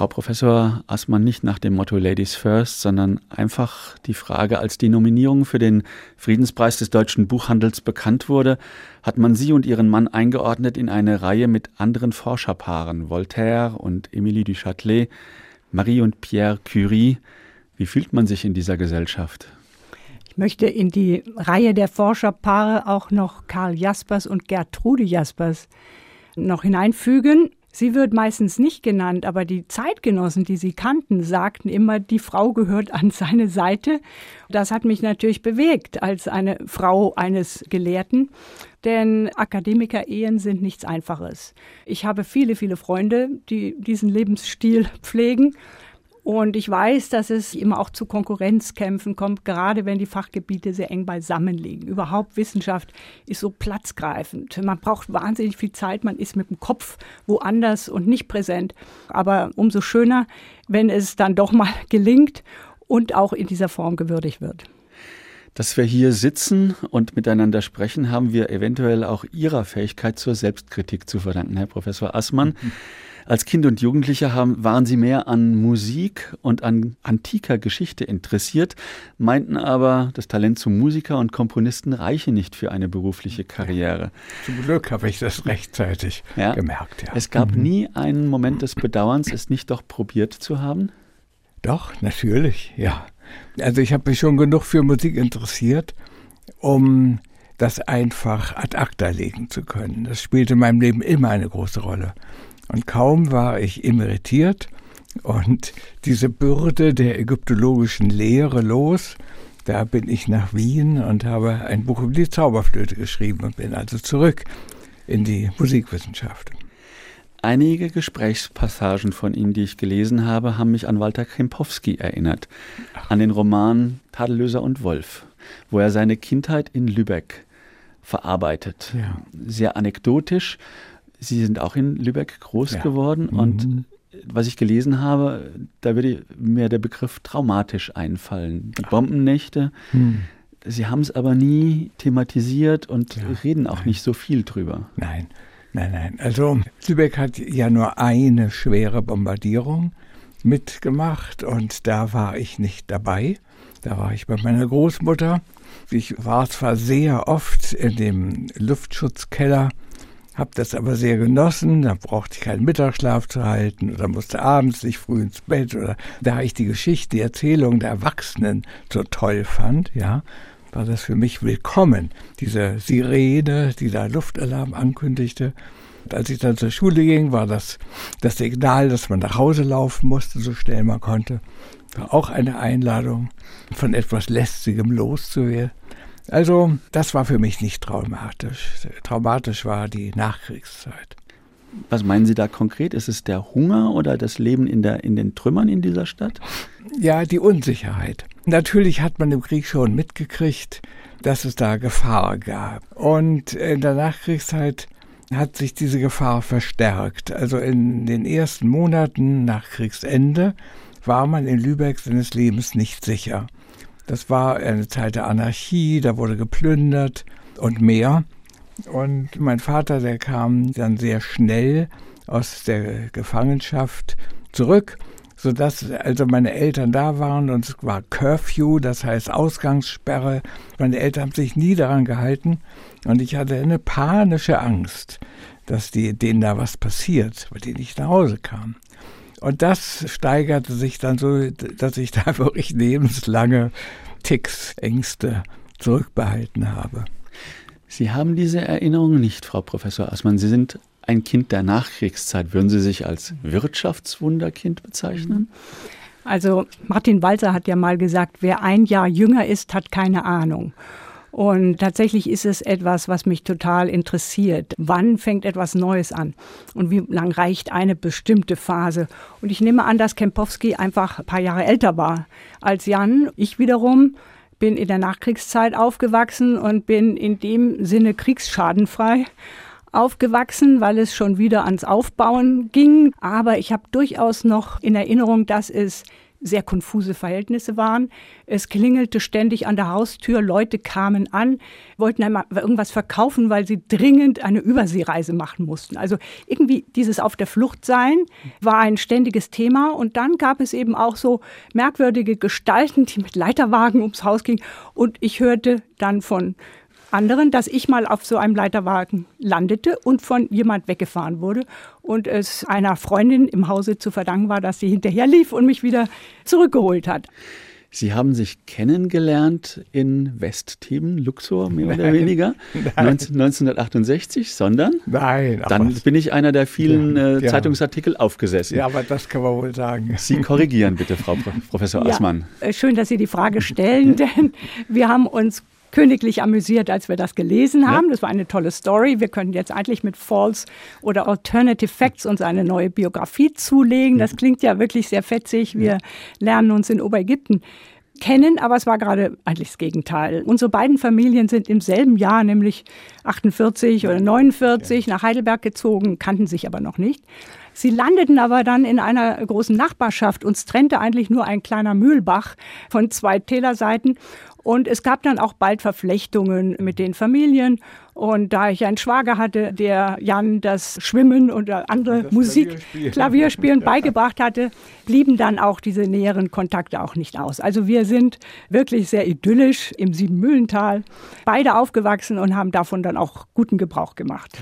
Frau Professor Assmann, nicht nach dem Motto Ladies First, sondern einfach die Frage, als die Nominierung für den Friedenspreis des deutschen Buchhandels bekannt wurde, hat man Sie und Ihren Mann eingeordnet in eine Reihe mit anderen Forscherpaaren, Voltaire und Émilie du Châtelet, Marie und Pierre Curie. Wie fühlt man sich in dieser Gesellschaft? Ich möchte in die Reihe der Forscherpaare auch noch Karl Jaspers und Gertrude Jaspers noch hineinfügen. Sie wird meistens nicht genannt, aber die Zeitgenossen, die sie kannten, sagten immer, die Frau gehört an seine Seite. Das hat mich natürlich bewegt als eine Frau eines Gelehrten, denn Akademiker-Ehen sind nichts Einfaches. Ich habe viele, viele Freunde, die diesen Lebensstil pflegen und ich weiß, dass es immer auch zu Konkurrenzkämpfen kommt, gerade wenn die Fachgebiete sehr eng beisammen liegen. Überhaupt Wissenschaft ist so platzgreifend. Man braucht wahnsinnig viel Zeit, man ist mit dem Kopf woanders und nicht präsent. Aber umso schöner, wenn es dann doch mal gelingt und auch in dieser Form gewürdigt wird. Dass wir hier sitzen und miteinander sprechen, haben wir eventuell auch Ihrer Fähigkeit zur Selbstkritik zu verdanken, Herr Professor Assmann. Mhm. Als Kind und Jugendlicher haben, waren sie mehr an Musik und an antiker Geschichte interessiert, meinten aber, das Talent zum Musiker und Komponisten reiche nicht für eine berufliche Karriere. Zum Glück habe ich das rechtzeitig ja. gemerkt. Ja. Es gab mhm. nie einen Moment des Bedauerns, es nicht doch probiert zu haben? Doch, natürlich, ja. Also ich habe mich schon genug für Musik interessiert, um das einfach ad acta legen zu können. Das spielte in meinem Leben immer eine große Rolle. Und kaum war ich emeritiert und diese Bürde der ägyptologischen Lehre los, da bin ich nach Wien und habe ein Buch über die Zauberflöte geschrieben und bin also zurück in die Musikwissenschaft. Einige Gesprächspassagen von Ihnen, die ich gelesen habe, haben mich an Walter Krempowski erinnert, an den Roman Tadellöser und Wolf, wo er seine Kindheit in Lübeck verarbeitet. Ja. Sehr anekdotisch, Sie sind auch in Lübeck groß ja. geworden mhm. und was ich gelesen habe, da würde mir der Begriff traumatisch einfallen. Die Bombennächte. Mhm. Sie haben es aber nie thematisiert und ja, reden auch nein. nicht so viel drüber. Nein, nein, nein. Also Lübeck hat ja nur eine schwere Bombardierung mitgemacht und da war ich nicht dabei. Da war ich bei meiner Großmutter. Ich war zwar sehr oft in dem Luftschutzkeller habe das aber sehr genossen. Da brauchte ich keinen Mittagsschlaf zu halten oder musste abends nicht früh ins Bett oder da ich die Geschichte, die Erzählung der Erwachsenen so toll fand, ja, war das für mich willkommen. Diese Sirene, die da Luftalarm ankündigte. Und als ich dann zur Schule ging, war das das Signal, dass man nach Hause laufen musste, so schnell man konnte. War auch eine Einladung, von etwas Lästigem loszuwerden. Also das war für mich nicht traumatisch. Traumatisch war die Nachkriegszeit. Was meinen Sie da konkret? Ist es der Hunger oder das Leben in, der, in den Trümmern in dieser Stadt? Ja, die Unsicherheit. Natürlich hat man im Krieg schon mitgekriegt, dass es da Gefahr gab. Und in der Nachkriegszeit hat sich diese Gefahr verstärkt. Also in den ersten Monaten nach Kriegsende war man in Lübeck seines Lebens nicht sicher. Das war eine Zeit der Anarchie, da wurde geplündert und mehr. Und mein Vater, der kam dann sehr schnell aus der Gefangenschaft zurück, sodass also meine Eltern da waren und es war Curfew, das heißt Ausgangssperre. Meine Eltern haben sich nie daran gehalten und ich hatte eine panische Angst, dass die, denen da was passiert, weil die nicht nach Hause kamen. Und das steigerte sich dann so, dass ich da wirklich lebenslange Ticks, Ängste zurückbehalten habe. Sie haben diese Erinnerung nicht, Frau Professor Assmann. Sie sind ein Kind der Nachkriegszeit. Würden Sie sich als Wirtschaftswunderkind bezeichnen? Also Martin Walzer hat ja mal gesagt, wer ein Jahr jünger ist, hat keine Ahnung. Und tatsächlich ist es etwas, was mich total interessiert. Wann fängt etwas Neues an? Und wie lang reicht eine bestimmte Phase? Und ich nehme an, dass Kempowski einfach ein paar Jahre älter war als Jan. Ich wiederum bin in der Nachkriegszeit aufgewachsen und bin in dem Sinne kriegsschadenfrei aufgewachsen, weil es schon wieder ans Aufbauen ging. Aber ich habe durchaus noch in Erinnerung, dass es sehr konfuse Verhältnisse waren. Es klingelte ständig an der Haustür, Leute kamen an, wollten einmal irgendwas verkaufen, weil sie dringend eine Überseereise machen mussten. Also irgendwie dieses Auf der Flucht sein war ein ständiges Thema. Und dann gab es eben auch so merkwürdige Gestalten, die mit Leiterwagen ums Haus gingen. Und ich hörte dann von anderen, dass ich mal auf so einem Leiterwagen landete und von jemand weggefahren wurde und es einer Freundin im Hause zu verdanken war, dass sie hinterher lief und mich wieder zurückgeholt hat. Sie haben sich kennengelernt in Westthemen, Luxor mehr oder weniger, Nein. 1968, sondern? Nein. Dann bin ich einer der vielen ja, äh, Zeitungsartikel aufgesessen. Ja, aber das kann man wohl sagen. Sie korrigieren bitte, Frau Professor Aßmann. Ja, äh, schön, dass Sie die Frage stellen, denn wir haben uns königlich amüsiert, als wir das gelesen haben. Ja. Das war eine tolle Story. Wir können jetzt eigentlich mit False oder Alternative Facts uns eine neue Biografie zulegen. Das klingt ja wirklich sehr fetzig. Wir lernen uns in Oberägypten kennen, aber es war gerade eigentlich das Gegenteil. Unsere beiden Familien sind im selben Jahr, nämlich 48 oder 49, nach Heidelberg gezogen, kannten sich aber noch nicht. Sie landeten aber dann in einer großen Nachbarschaft. Uns trennte eigentlich nur ein kleiner Mühlbach von zwei Tälerseiten. Und es gab dann auch bald Verflechtungen mit den Familien. Und da ich einen Schwager hatte, der Jan das Schwimmen und andere das Musik, Klavierspielen, Klavierspielen beigebracht hatte, blieben dann auch diese näheren Kontakte auch nicht aus. Also wir sind wirklich sehr idyllisch im Siebenmühlental, beide aufgewachsen und haben davon dann auch guten Gebrauch gemacht.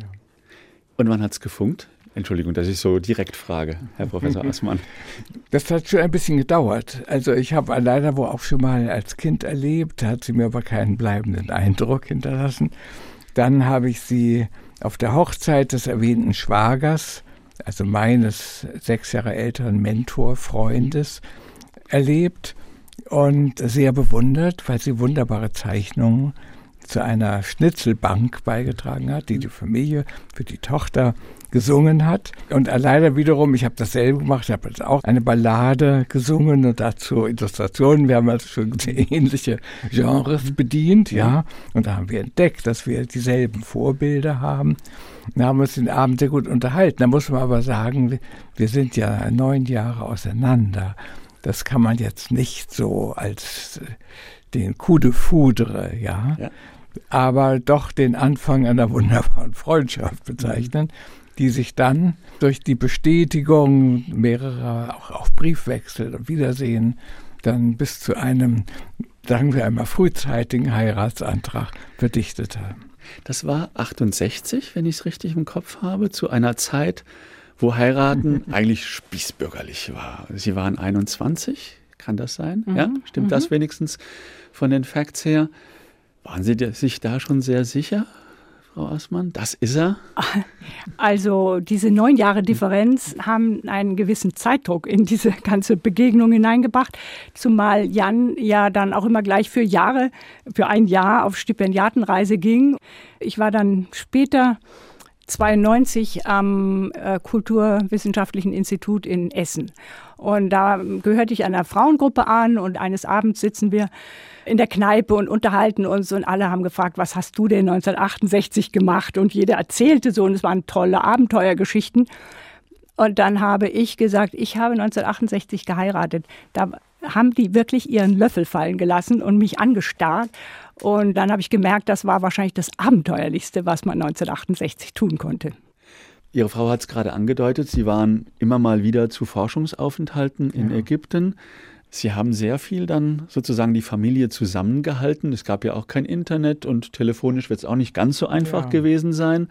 Und wann hat es gefunkt? Entschuldigung, dass ich so direkt frage, Herr Professor Assmann. Das hat schon ein bisschen gedauert. Also ich habe leider wohl auch schon mal als Kind erlebt, hat sie mir aber keinen bleibenden Eindruck hinterlassen. Dann habe ich sie auf der Hochzeit des erwähnten Schwagers, also meines sechs Jahre älteren Mentorfreundes, erlebt und sehr bewundert, weil sie wunderbare Zeichnungen zu einer Schnitzelbank beigetragen hat, die die Familie für die Tochter gesungen hat. Und leider wiederum, ich habe dasselbe gemacht, ich habe auch eine Ballade gesungen und dazu Illustrationen. Wir haben also schon ähnliche Genres bedient, ja. Und da haben wir entdeckt, dass wir dieselben Vorbilder haben. Da haben wir uns den Abend sehr gut unterhalten. Da muss man aber sagen, wir sind ja neun Jahre auseinander. Das kann man jetzt nicht so als den Coup de Foudre, ja. ja aber doch den Anfang einer wunderbaren Freundschaft bezeichnen, die sich dann durch die Bestätigung mehrerer auch, auch Briefwechsel und Wiedersehen dann bis zu einem, sagen wir einmal, frühzeitigen Heiratsantrag verdichtet haben. Das war 68, wenn ich es richtig im Kopf habe, zu einer Zeit, wo Heiraten eigentlich spießbürgerlich war. Sie waren 21, kann das sein? Mhm. Ja, stimmt mhm. das wenigstens von den Facts her? Waren Sie sich da schon sehr sicher, Frau Aßmann? Das ist er? Also diese neun Jahre Differenz haben einen gewissen Zeitdruck in diese ganze Begegnung hineingebracht, zumal Jan ja dann auch immer gleich für Jahre, für ein Jahr auf Stipendiatenreise ging. Ich war dann später 92 am äh, Kulturwissenschaftlichen Institut in Essen. Und da gehörte ich einer Frauengruppe an und eines Abends sitzen wir in der Kneipe und unterhalten uns und alle haben gefragt, was hast du denn 1968 gemacht? Und jeder erzählte so und es waren tolle Abenteuergeschichten. Und dann habe ich gesagt, ich habe 1968 geheiratet. Da haben die wirklich ihren Löffel fallen gelassen und mich angestarrt. Und dann habe ich gemerkt, das war wahrscheinlich das Abenteuerlichste, was man 1968 tun konnte. Ihre Frau hat es gerade angedeutet, Sie waren immer mal wieder zu Forschungsaufenthalten in ja. Ägypten. Sie haben sehr viel dann sozusagen die Familie zusammengehalten. Es gab ja auch kein Internet und telefonisch wird es auch nicht ganz so einfach ja. gewesen sein. Mhm.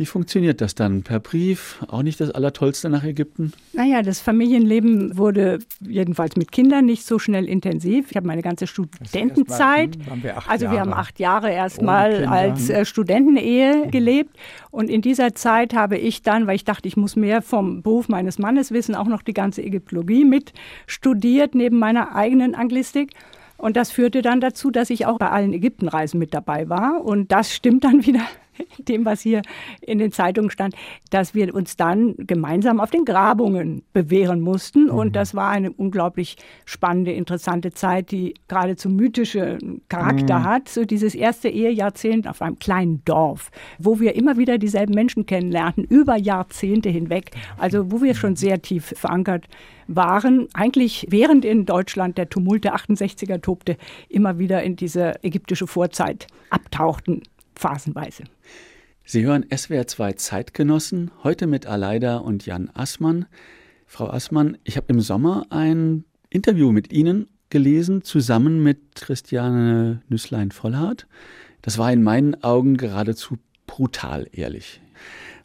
Wie funktioniert das dann? Per Brief? Auch nicht das Allertollste nach Ägypten? Naja, das Familienleben wurde jedenfalls mit Kindern nicht so schnell intensiv. Ich habe meine ganze Studentenzeit, mal, wir also Jahre. wir haben acht Jahre erstmal als äh, Studentenehe mhm. gelebt. Und in dieser Zeit habe ich dann, weil ich dachte, ich muss mehr vom Beruf meines Mannes wissen, auch noch die ganze Ägyptologie mit studiert, neben meiner eigenen Anglistik. Und das führte dann dazu, dass ich auch bei allen Ägyptenreisen mit dabei war. Und das stimmt dann wieder dem, was hier in den Zeitungen stand, dass wir uns dann gemeinsam auf den Grabungen bewähren mussten. Mhm. Und das war eine unglaublich spannende, interessante Zeit, die geradezu mythische Charakter mhm. hat. So dieses erste Ehejahrzehnt auf einem kleinen Dorf, wo wir immer wieder dieselben Menschen kennenlernten, über Jahrzehnte hinweg. Also wo wir schon sehr tief verankert waren, eigentlich während in Deutschland der Tumult der 68er tobte, immer wieder in diese ägyptische Vorzeit abtauchten phasenweise. Sie hören SWR 2 Zeitgenossen, heute mit Aleida und Jan Assmann. Frau Assmann, ich habe im Sommer ein Interview mit Ihnen gelesen, zusammen mit Christiane Nüsslein-Vollhardt. Das war in meinen Augen geradezu brutal ehrlich,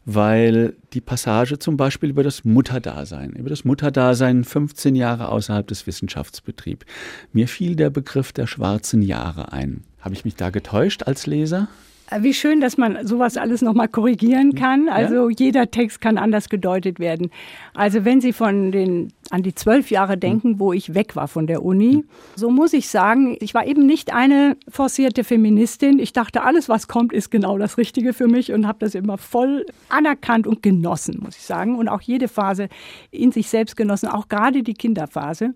weil die Passage zum Beispiel über das Mutterdasein, über das Mutterdasein 15 Jahre außerhalb des Wissenschaftsbetriebs, mir fiel der Begriff der schwarzen Jahre ein. Habe ich mich da getäuscht als Leser? Wie schön, dass man sowas alles nochmal korrigieren kann. Also ja. jeder Text kann anders gedeutet werden. Also wenn Sie von den an die zwölf Jahre denken, wo ich weg war von der Uni, so muss ich sagen, ich war eben nicht eine forcierte Feministin. Ich dachte, alles, was kommt, ist genau das Richtige für mich und habe das immer voll anerkannt und genossen, muss ich sagen. Und auch jede Phase in sich selbst genossen, auch gerade die Kinderphase.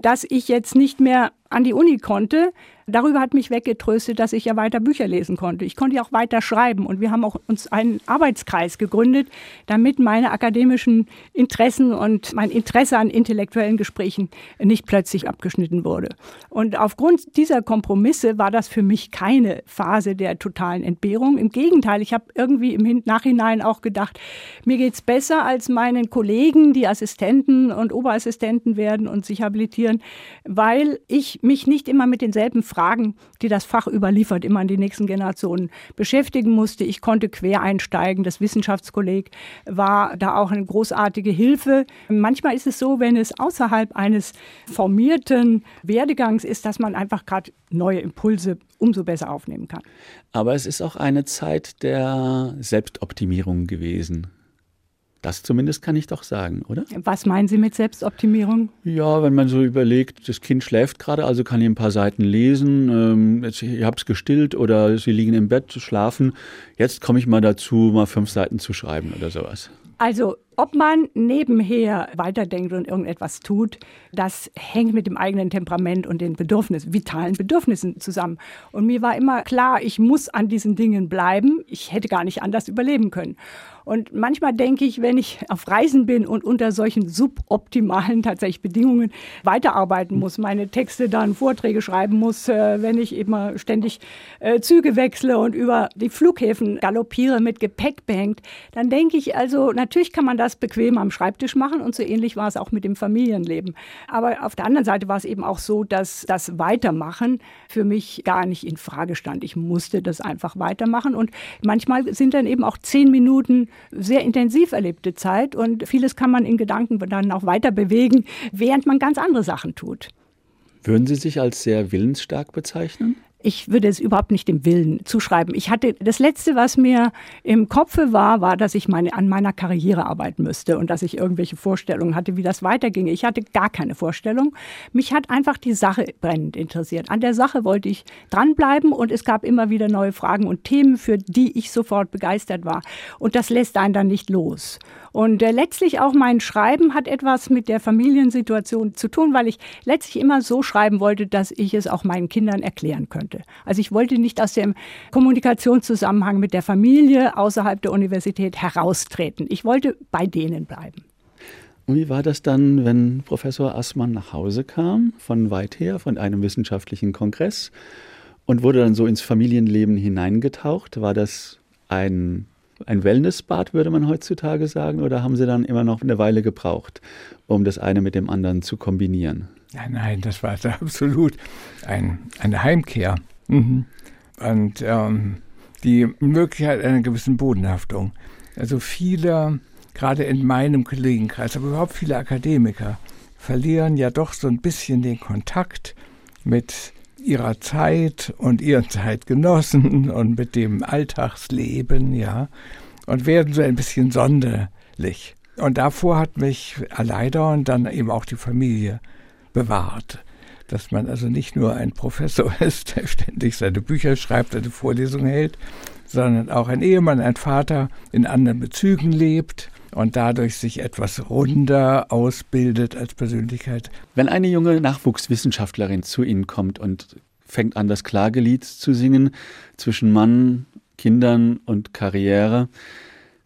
Dass ich jetzt nicht mehr an die Uni konnte, darüber hat mich weggetröstet, dass ich ja weiter Bücher lesen konnte. Ich konnte ja auch weiter schreiben und wir haben auch uns einen Arbeitskreis gegründet, damit meine akademischen Interessen und mein Interesse an intellektuellen Gesprächen nicht plötzlich abgeschnitten wurde. Und aufgrund dieser Kompromisse war das für mich keine Phase der totalen Entbehrung. Im Gegenteil, ich habe irgendwie im Nachhinein auch gedacht, mir geht's besser als meinen Kollegen, die Assistenten und Oberassistenten werden und sich habilitieren, weil ich mich nicht immer mit denselben Fragen Fragen, die das Fach überliefert, immer an die nächsten Generationen beschäftigen musste. Ich konnte quer einsteigen. Das Wissenschaftskolleg war da auch eine großartige Hilfe. Manchmal ist es so, wenn es außerhalb eines formierten Werdegangs ist, dass man einfach gerade neue Impulse umso besser aufnehmen kann. Aber es ist auch eine Zeit der Selbstoptimierung gewesen. Das zumindest kann ich doch sagen, oder? Was meinen Sie mit Selbstoptimierung? Ja, wenn man so überlegt, das Kind schläft gerade, also kann ich ein paar Seiten lesen, ähm, jetzt, ich habe es gestillt oder sie liegen im Bett, schlafen. Jetzt komme ich mal dazu, mal fünf Seiten zu schreiben oder sowas. Also ob man nebenher weiterdenkt und irgendetwas tut, das hängt mit dem eigenen Temperament und den Bedürfnissen, vitalen Bedürfnissen zusammen. Und mir war immer klar, ich muss an diesen Dingen bleiben. Ich hätte gar nicht anders überleben können. Und manchmal denke ich, wenn ich auf Reisen bin und unter solchen suboptimalen tatsächlich Bedingungen weiterarbeiten muss, meine Texte dann Vorträge schreiben muss, äh, wenn ich immer ständig äh, Züge wechsle und über die Flughäfen galoppiere mit Gepäck behängt, dann denke ich also, natürlich kann man das bequem am Schreibtisch machen und so ähnlich war es auch mit dem Familienleben. Aber auf der anderen Seite war es eben auch so, dass das Weitermachen für mich gar nicht in Frage stand. Ich musste das einfach weitermachen und manchmal sind dann eben auch zehn Minuten sehr intensiv erlebte Zeit und vieles kann man in Gedanken dann auch weiter bewegen, während man ganz andere Sachen tut. Würden Sie sich als sehr willensstark bezeichnen? Ich würde es überhaupt nicht dem Willen zuschreiben. Ich hatte das letzte, was mir im Kopfe war, war, dass ich meine, an meiner Karriere arbeiten müsste und dass ich irgendwelche Vorstellungen hatte, wie das weiterginge. Ich hatte gar keine Vorstellung. Mich hat einfach die Sache brennend interessiert. An der Sache wollte ich dranbleiben und es gab immer wieder neue Fragen und Themen, für die ich sofort begeistert war. Und das lässt einen dann nicht los. Und äh, letztlich auch mein Schreiben hat etwas mit der Familiensituation zu tun, weil ich letztlich immer so schreiben wollte, dass ich es auch meinen Kindern erklären könnte. Also ich wollte nicht aus dem Kommunikationszusammenhang mit der Familie außerhalb der Universität heraustreten. Ich wollte bei denen bleiben. Und wie war das dann, wenn Professor Assmann nach Hause kam, von weit her, von einem wissenschaftlichen Kongress und wurde dann so ins Familienleben hineingetaucht? War das ein ein Wellnessbad, würde man heutzutage sagen, oder haben Sie dann immer noch eine Weile gebraucht, um das eine mit dem anderen zu kombinieren? Nein, nein, das war absolut ein, eine Heimkehr. Mhm. Und ähm, die Möglichkeit einer gewissen Bodenhaftung. Also viele, gerade in meinem Kollegenkreis, aber überhaupt viele Akademiker, verlieren ja doch so ein bisschen den Kontakt mit ihrer Zeit und ihren Zeitgenossen und mit dem Alltagsleben, ja, und werden so ein bisschen sonderlich. Und davor hat mich leider und dann eben auch die Familie bewahrt. Dass man also nicht nur ein Professor ist, der ständig seine Bücher schreibt, seine Vorlesungen hält, sondern auch ein Ehemann, ein Vater in anderen Bezügen lebt und dadurch sich etwas runder ausbildet als Persönlichkeit. Wenn eine junge Nachwuchswissenschaftlerin zu Ihnen kommt und fängt an, das Klagelied zu singen zwischen Mann, Kindern und Karriere,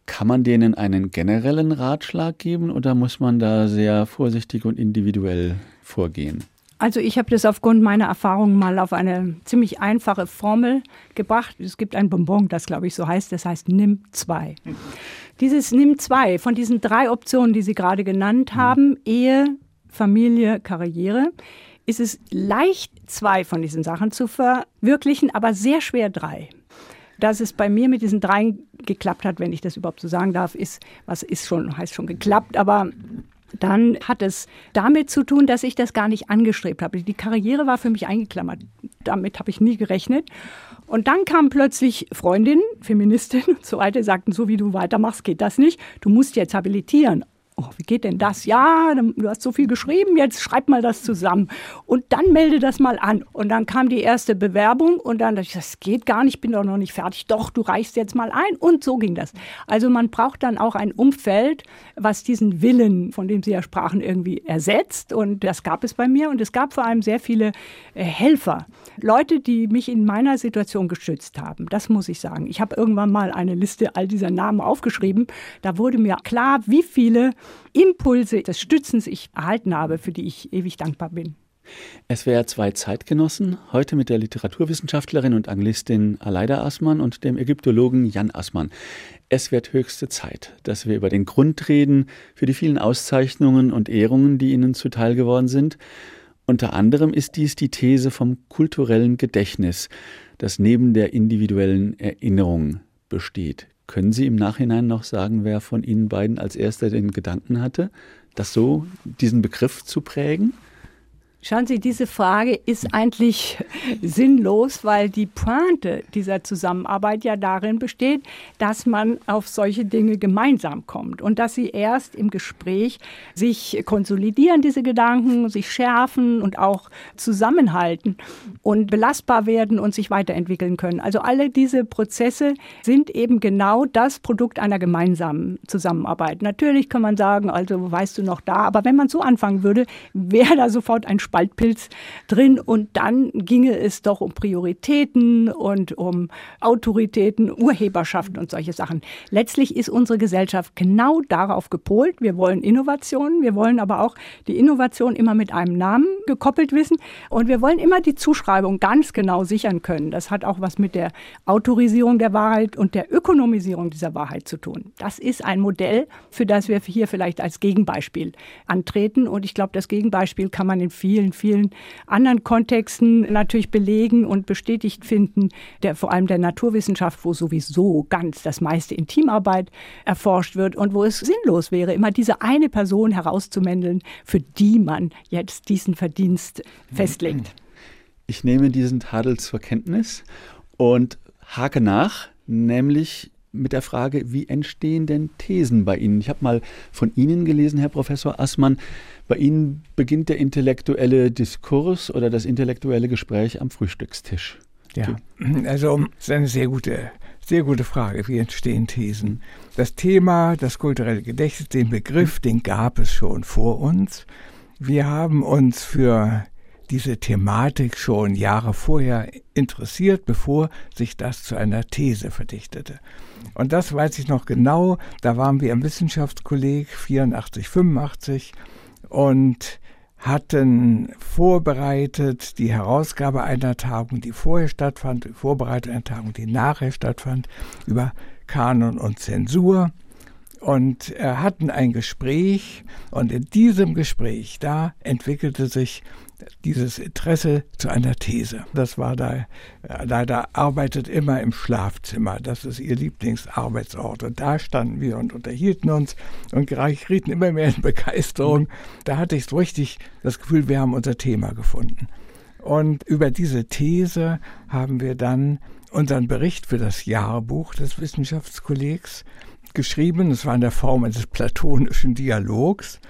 kann man denen einen generellen Ratschlag geben oder muss man da sehr vorsichtig und individuell vorgehen? Also ich habe das aufgrund meiner Erfahrungen mal auf eine ziemlich einfache Formel gebracht. Es gibt ein Bonbon, das glaube ich so heißt, das heißt Nimm zwei. Dieses Nimm zwei von diesen drei Optionen, die Sie gerade genannt haben, Ehe, Familie, Karriere, ist es leicht, zwei von diesen Sachen zu verwirklichen, aber sehr schwer drei. Dass es bei mir mit diesen dreien geklappt hat, wenn ich das überhaupt so sagen darf, ist, was ist schon, heißt schon geklappt, aber dann hat es damit zu tun, dass ich das gar nicht angestrebt habe. Die Karriere war für mich eingeklammert. Damit habe ich nie gerechnet. Und dann kamen plötzlich Freundinnen, Feministinnen und so weiter, sagten, so wie du weitermachst, geht das nicht. Du musst jetzt habilitieren oh, wie geht denn das? Ja, du hast so viel geschrieben, jetzt schreib mal das zusammen. Und dann melde das mal an. Und dann kam die erste Bewerbung und dann dachte ich, das geht gar nicht, bin doch noch nicht fertig. Doch, du reichst jetzt mal ein. Und so ging das. Also man braucht dann auch ein Umfeld, was diesen Willen, von dem Sie ja sprachen, irgendwie ersetzt. Und das gab es bei mir. Und es gab vor allem sehr viele äh, Helfer. Leute, die mich in meiner Situation geschützt haben. Das muss ich sagen. Ich habe irgendwann mal eine Liste all dieser Namen aufgeschrieben. Da wurde mir klar, wie viele Impulse des Stützens ich erhalten habe, für die ich ewig dankbar bin. Es wäre zwei Zeitgenossen, heute mit der Literaturwissenschaftlerin und Anglistin Aleida Assmann und dem Ägyptologen Jan Assmann. Es wird höchste Zeit, dass wir über den Grund reden für die vielen Auszeichnungen und Ehrungen, die ihnen zuteil geworden sind. Unter anderem ist dies die These vom kulturellen Gedächtnis, das neben der individuellen Erinnerung besteht. Können Sie im Nachhinein noch sagen, wer von Ihnen beiden als erster den Gedanken hatte, das so, diesen Begriff zu prägen? Schauen Sie, diese Frage ist eigentlich sinnlos, weil die Pointe dieser Zusammenarbeit ja darin besteht, dass man auf solche Dinge gemeinsam kommt und dass sie erst im Gespräch sich konsolidieren, diese Gedanken, sich schärfen und auch zusammenhalten und belastbar werden und sich weiterentwickeln können. Also alle diese Prozesse sind eben genau das Produkt einer gemeinsamen Zusammenarbeit. Natürlich kann man sagen, also weißt du noch da, aber wenn man so anfangen würde, wäre da sofort ein Spaltpilz drin und dann ginge es doch um Prioritäten und um Autoritäten, Urheberschaften und solche Sachen. Letztlich ist unsere Gesellschaft genau darauf gepolt. Wir wollen Innovationen, wir wollen aber auch die Innovation immer mit einem Namen gekoppelt wissen und wir wollen immer die Zuschreibung ganz genau sichern können. Das hat auch was mit der Autorisierung der Wahrheit und der Ökonomisierung dieser Wahrheit zu tun. Das ist ein Modell, für das wir hier vielleicht als Gegenbeispiel antreten und ich glaube, das Gegenbeispiel kann man in vielen vielen, vielen anderen Kontexten natürlich belegen und bestätigt finden, der, vor allem der Naturwissenschaft, wo sowieso ganz das meiste in Teamarbeit erforscht wird und wo es sinnlos wäre, immer diese eine Person herauszumändeln, für die man jetzt diesen Verdienst festlegt. Ich nehme diesen Tadel zur Kenntnis und hake nach, nämlich mit der Frage, wie entstehen denn Thesen bei Ihnen? Ich habe mal von Ihnen gelesen, Herr Professor Assmann, bei Ihnen beginnt der intellektuelle Diskurs oder das intellektuelle Gespräch am Frühstückstisch. Ja, also das ist eine sehr gute, sehr gute Frage. Wie entstehen Thesen? Das Thema, das kulturelle Gedächtnis, den Begriff, den gab es schon vor uns. Wir haben uns für diese Thematik schon Jahre vorher interessiert, bevor sich das zu einer These verdichtete. Und das weiß ich noch genau. Da waren wir im Wissenschaftskolleg 84, 85 und hatten vorbereitet die Herausgabe einer Tagung, die vorher stattfand, die Vorbereitung einer Tagung, die nachher stattfand, über Kanon und Zensur. Und äh, hatten ein Gespräch. Und in diesem Gespräch, da entwickelte sich dieses Interesse zu einer These. Das war da, äh, leider arbeitet immer im Schlafzimmer. Das ist ihr Lieblingsarbeitsort. Und da standen wir und unterhielten uns und gerieten immer mehr in Begeisterung. Da hatte ich so richtig das Gefühl, wir haben unser Thema gefunden. Und über diese These haben wir dann unseren Bericht für das Jahrbuch des Wissenschaftskollegs geschrieben. Es war in der Form eines platonischen Dialogs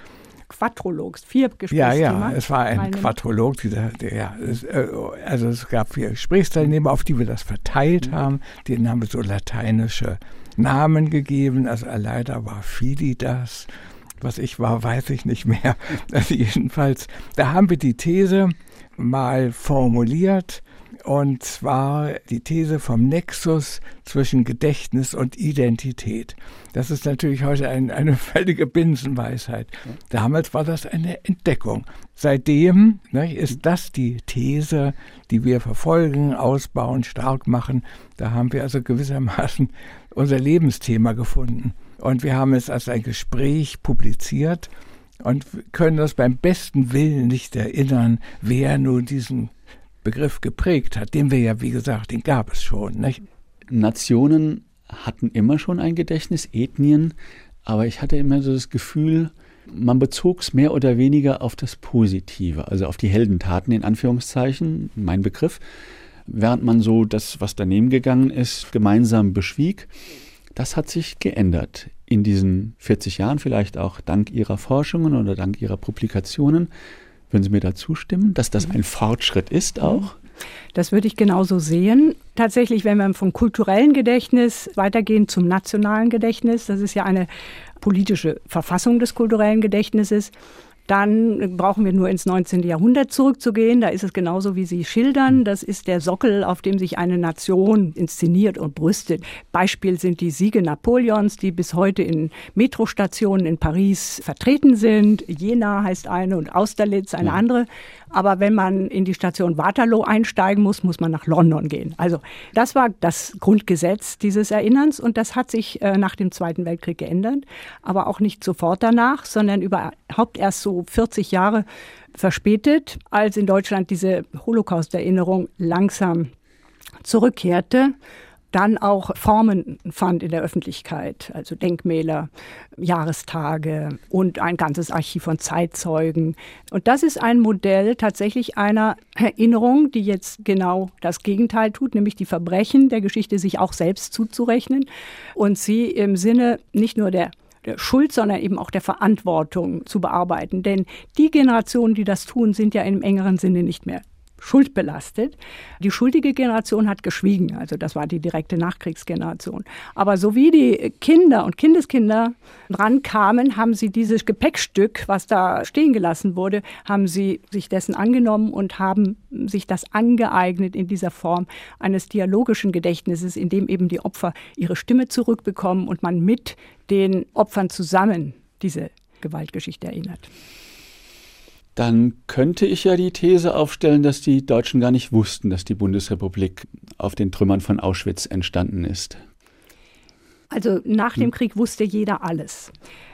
Quadrolog, vier Gesprächsteilnehmer. Ja, ja, es war ein Quadrolog. Dieser, der, ja, es, äh, also es gab vier Gesprächsteilnehmer, auf die wir das verteilt mhm. haben. Denen haben wir so lateinische Namen gegeben. Also leider war Fili das. Was ich war, weiß ich nicht mehr. Also jedenfalls, da haben wir die These mal formuliert und zwar die These vom Nexus zwischen Gedächtnis und Identität. Das ist natürlich heute ein, eine völlige Binsenweisheit. Damals war das eine Entdeckung. Seitdem ne, ist das die These, die wir verfolgen, ausbauen, stark machen. Da haben wir also gewissermaßen unser Lebensthema gefunden. Und wir haben es als ein Gespräch publiziert und können uns beim besten Willen nicht erinnern, wer nun diesen Begriff geprägt hat, den wir ja, wie gesagt, den gab es schon. Nicht? Nationen hatten immer schon ein Gedächtnis, Ethnien, aber ich hatte immer so das Gefühl, man bezog es mehr oder weniger auf das Positive, also auf die Heldentaten in Anführungszeichen, mein Begriff, während man so das, was daneben gegangen ist, gemeinsam beschwieg. Das hat sich geändert in diesen 40 Jahren, vielleicht auch dank Ihrer Forschungen oder dank Ihrer Publikationen. Würden Sie mir da zustimmen, dass das ein Fortschritt ist auch? Das würde ich genauso sehen. Tatsächlich, wenn wir vom kulturellen Gedächtnis weitergehen zum nationalen Gedächtnis, das ist ja eine politische Verfassung des kulturellen Gedächtnisses, dann brauchen wir nur ins 19. Jahrhundert zurückzugehen. Da ist es genauso, wie Sie schildern. Das ist der Sockel, auf dem sich eine Nation inszeniert und brüstet. Beispiel sind die Siege Napoleons, die bis heute in Metrostationen in Paris vertreten sind. Jena heißt eine und Austerlitz eine andere. Aber wenn man in die Station Waterloo einsteigen muss, muss man nach London gehen. Also das war das Grundgesetz dieses Erinnerns und das hat sich äh, nach dem Zweiten Weltkrieg geändert, aber auch nicht sofort danach, sondern überhaupt erst so 40 Jahre verspätet, als in Deutschland diese Holocaust-Erinnerung langsam zurückkehrte dann auch Formen fand in der Öffentlichkeit, also Denkmäler, Jahrestage und ein ganzes Archiv von Zeitzeugen. Und das ist ein Modell tatsächlich einer Erinnerung, die jetzt genau das Gegenteil tut, nämlich die Verbrechen der Geschichte sich auch selbst zuzurechnen und sie im Sinne nicht nur der der Schuld, sondern eben auch der Verantwortung zu bearbeiten. Denn die Generationen, die das tun, sind ja im engeren Sinne nicht mehr schuldbelastet. Die schuldige Generation hat geschwiegen, also das war die direkte Nachkriegsgeneration. Aber so wie die Kinder und Kindeskinder rankamen, haben sie dieses Gepäckstück, was da stehen gelassen wurde, haben sie sich dessen angenommen und haben sich das angeeignet in dieser Form eines dialogischen Gedächtnisses, in dem eben die Opfer ihre Stimme zurückbekommen und man mit den Opfern zusammen diese Gewaltgeschichte erinnert dann könnte ich ja die These aufstellen, dass die Deutschen gar nicht wussten, dass die Bundesrepublik auf den Trümmern von Auschwitz entstanden ist. Also nach dem hm. Krieg wusste jeder alles.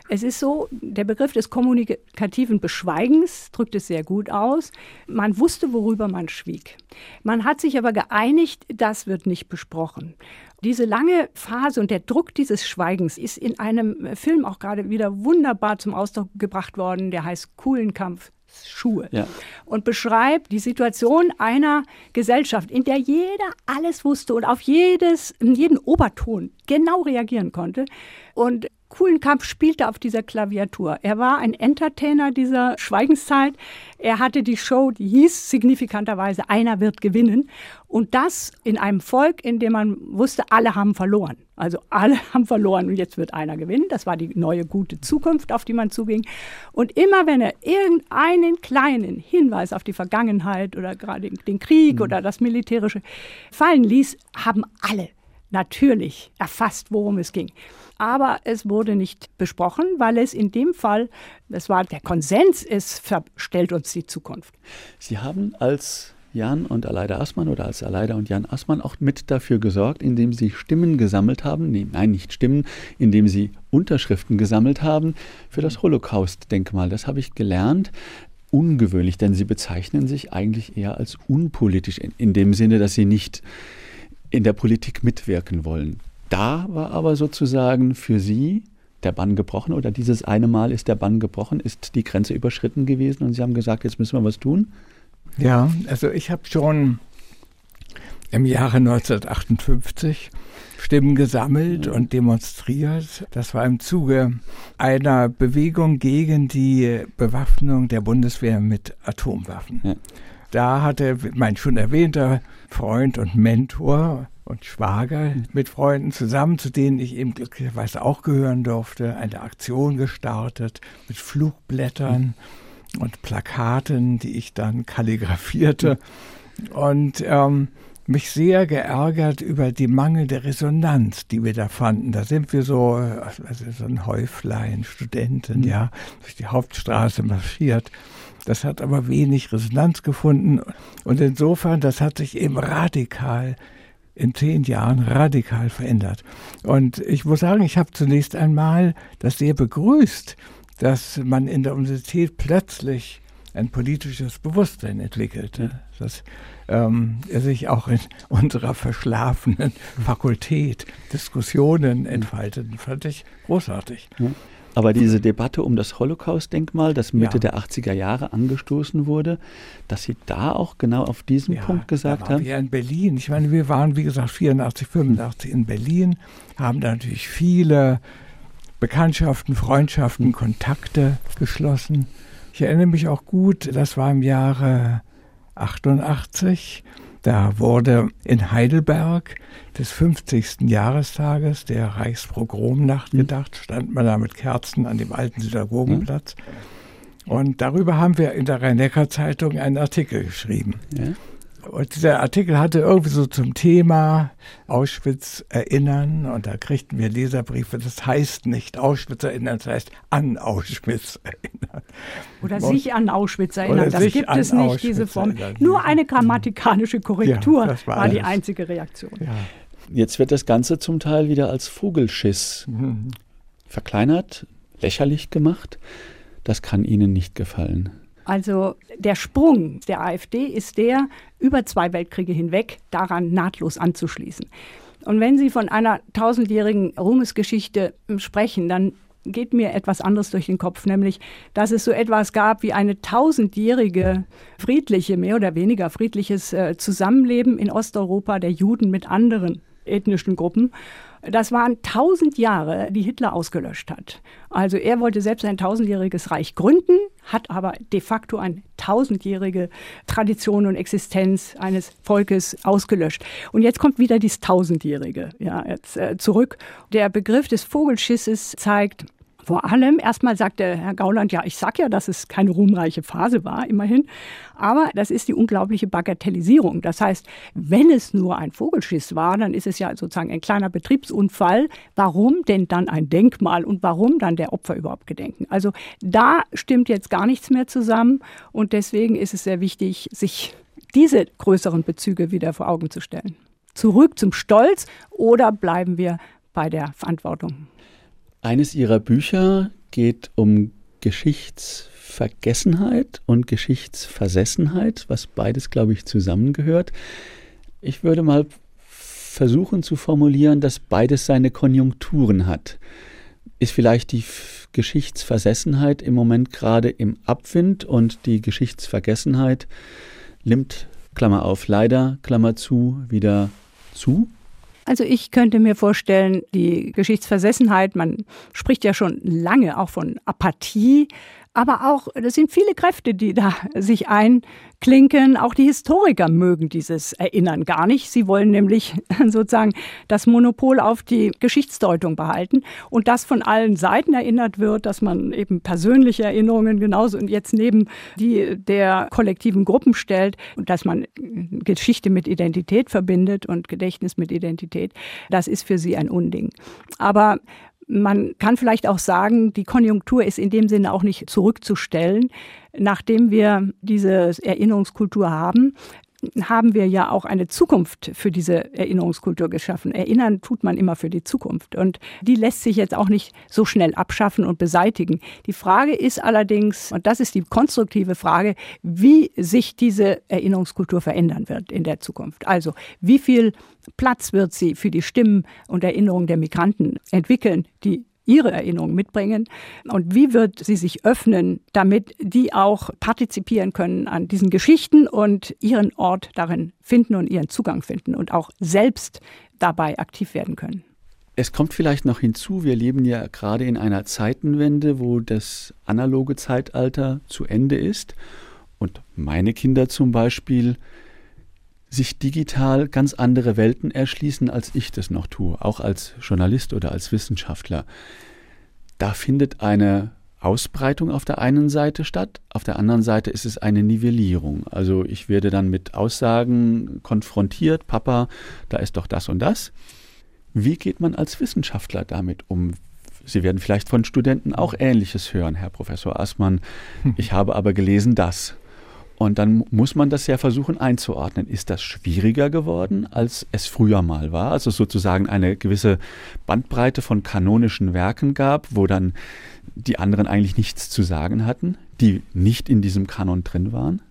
Es ist so, der Begriff des kommunikativen Beschweigens drückt es sehr gut aus. Man wusste, worüber man schwieg. Man hat sich aber geeinigt, das wird nicht besprochen. Diese lange Phase und der Druck dieses Schweigens ist in einem Film auch gerade wieder wunderbar zum Ausdruck gebracht worden, der heißt Kuhlenkampf Schuhe. Ja. Und beschreibt die Situation einer Gesellschaft, in der jeder alles wusste und auf jedes, jeden Oberton genau reagieren konnte. Und Kuhlenkamp spielte auf dieser Klaviatur. Er war ein Entertainer dieser Schweigenszeit. Er hatte die Show, die hieß signifikanterweise Einer wird gewinnen. Und das in einem Volk, in dem man wusste, alle haben verloren. Also alle haben verloren und jetzt wird einer gewinnen. Das war die neue gute Zukunft, auf die man zuging. Und immer wenn er irgendeinen kleinen Hinweis auf die Vergangenheit oder gerade den Krieg mhm. oder das Militärische fallen ließ, haben alle natürlich erfasst, worum es ging aber es wurde nicht besprochen, weil es in dem Fall, das war der Konsens, es verstellt uns die Zukunft. Sie haben als Jan und Aleida Assmann oder als Aleida und Jan Assmann auch mit dafür gesorgt, indem sie Stimmen gesammelt haben, nee, nein, nicht Stimmen, indem sie Unterschriften gesammelt haben für das Holocaust-Denkmal. Das habe ich gelernt. Ungewöhnlich, denn sie bezeichnen sich eigentlich eher als unpolitisch, in, in dem Sinne, dass sie nicht in der Politik mitwirken wollen. Da war aber sozusagen für Sie der Bann gebrochen oder dieses eine Mal ist der Bann gebrochen, ist die Grenze überschritten gewesen und Sie haben gesagt, jetzt müssen wir was tun? Ja, also ich habe schon im Jahre 1958 Stimmen gesammelt und demonstriert. Das war im Zuge einer Bewegung gegen die Bewaffnung der Bundeswehr mit Atomwaffen. Ja. Da hatte mein schon erwähnter Freund und Mentor und Schwager mit Freunden zusammen, zu denen ich eben glücklicherweise auch gehören durfte, eine Aktion gestartet mit Flugblättern und Plakaten, die ich dann kalligrafierte. Und ähm, mich sehr geärgert über die mangelnde Resonanz, die wir da fanden. Da sind wir so, also so ein Häuflein, Studenten, mhm. ja, durch die Hauptstraße marschiert. Das hat aber wenig Resonanz gefunden. Und insofern, das hat sich eben radikal in zehn Jahren radikal verändert. Und ich muss sagen, ich habe zunächst einmal das sehr begrüßt, dass man in der Universität plötzlich ein politisches Bewusstsein entwickelte, dass ähm, sich auch in unserer verschlafenen Fakultät Diskussionen entfalteten, fand ich großartig. Aber diese Debatte um das Holocaust-Denkmal, das Mitte ja. der 80er Jahre angestoßen wurde, dass Sie da auch genau auf diesen ja, Punkt gesagt haben? Wir in Berlin. Ich meine, wir waren, wie gesagt, 84, 85 in Berlin, haben da natürlich viele Bekanntschaften, Freundschaften, Kontakte geschlossen. Ich erinnere mich auch gut, das war im Jahre 88. Da wurde in Heidelberg des 50. Jahrestages der Reichspogromnacht hm. gedacht, stand man da mit Kerzen an dem alten Synagogenplatz. Und darüber haben wir in der Rhein-Neckar-Zeitung einen Artikel geschrieben. Ja. Und dieser Artikel hatte irgendwie so zum Thema Auschwitz erinnern und da kriegten wir Leserbriefe, das heißt nicht Auschwitz erinnern, das heißt an Auschwitz erinnern. Oder und, sich an Auschwitz erinnern, das gibt es nicht, Auschwitz diese Form. Erinnern. Nur eine grammatikalische Korrektur ja, war, war die einzige Reaktion. Ja. Jetzt wird das Ganze zum Teil wieder als Vogelschiss mhm. verkleinert, lächerlich gemacht. Das kann Ihnen nicht gefallen. Also der Sprung der AfD ist der, über zwei Weltkriege hinweg daran nahtlos anzuschließen. Und wenn Sie von einer tausendjährigen Ruhmesgeschichte sprechen, dann geht mir etwas anderes durch den Kopf, nämlich, dass es so etwas gab wie eine tausendjährige friedliche, mehr oder weniger friedliches äh, Zusammenleben in Osteuropa der Juden mit anderen ethnischen Gruppen. Das waren tausend Jahre, die Hitler ausgelöscht hat. Also er wollte selbst ein tausendjähriges Reich gründen, hat aber de facto eine tausendjährige Tradition und Existenz eines Volkes ausgelöscht. Und jetzt kommt wieder dieses tausendjährige ja, jetzt, äh, zurück. Der Begriff des Vogelschisses zeigt, vor allem, erstmal sagte Herr Gauland, ja, ich sag ja, dass es keine ruhmreiche Phase war, immerhin. Aber das ist die unglaubliche Bagatellisierung. Das heißt, wenn es nur ein Vogelschiss war, dann ist es ja sozusagen ein kleiner Betriebsunfall. Warum denn dann ein Denkmal und warum dann der Opfer überhaupt gedenken? Also da stimmt jetzt gar nichts mehr zusammen. Und deswegen ist es sehr wichtig, sich diese größeren Bezüge wieder vor Augen zu stellen. Zurück zum Stolz oder bleiben wir bei der Verantwortung? Eines Ihrer Bücher geht um Geschichtsvergessenheit und Geschichtsversessenheit, was beides, glaube ich, zusammengehört. Ich würde mal versuchen zu formulieren, dass beides seine Konjunkturen hat. Ist vielleicht die Geschichtsversessenheit im Moment gerade im Abwind und die Geschichtsvergessenheit nimmt, Klammer auf, leider, Klammer zu, wieder zu? Also ich könnte mir vorstellen, die Geschichtsversessenheit, man spricht ja schon lange auch von Apathie, aber auch, das sind viele Kräfte, die da sich einklinken. Auch die Historiker mögen dieses Erinnern gar nicht. Sie wollen nämlich sozusagen das Monopol auf die Geschichtsdeutung behalten und das von allen Seiten erinnert wird, dass man eben persönliche Erinnerungen genauso und jetzt neben die der kollektiven Gruppen stellt und dass man Geschichte mit Identität verbindet und Gedächtnis mit Identität. Das ist für sie ein Unding. Aber man kann vielleicht auch sagen, die Konjunktur ist in dem Sinne auch nicht zurückzustellen. Nachdem wir diese Erinnerungskultur haben, haben wir ja auch eine Zukunft für diese Erinnerungskultur geschaffen. Erinnern tut man immer für die Zukunft. Und die lässt sich jetzt auch nicht so schnell abschaffen und beseitigen. Die Frage ist allerdings, und das ist die konstruktive Frage, wie sich diese Erinnerungskultur verändern wird in der Zukunft. Also wie viel Platz wird sie für die Stimmen und Erinnerungen der Migranten entwickeln, die ihre Erinnerungen mitbringen und wie wird sie sich öffnen, damit die auch partizipieren können an diesen Geschichten und ihren Ort darin finden und ihren Zugang finden und auch selbst dabei aktiv werden können. Es kommt vielleicht noch hinzu, wir leben ja gerade in einer Zeitenwende, wo das analoge Zeitalter zu Ende ist und meine Kinder zum Beispiel sich digital ganz andere Welten erschließen, als ich das noch tue, auch als Journalist oder als Wissenschaftler. Da findet eine Ausbreitung auf der einen Seite statt, auf der anderen Seite ist es eine Nivellierung. Also ich werde dann mit Aussagen konfrontiert, Papa, da ist doch das und das. Wie geht man als Wissenschaftler damit um? Sie werden vielleicht von Studenten auch Ähnliches hören, Herr Professor Assmann. Ich habe aber gelesen das. Und dann muss man das ja versuchen einzuordnen. Ist das schwieriger geworden, als es früher mal war? Also sozusagen eine gewisse Bandbreite von kanonischen Werken gab, wo dann die anderen eigentlich nichts zu sagen hatten, die nicht in diesem Kanon drin waren?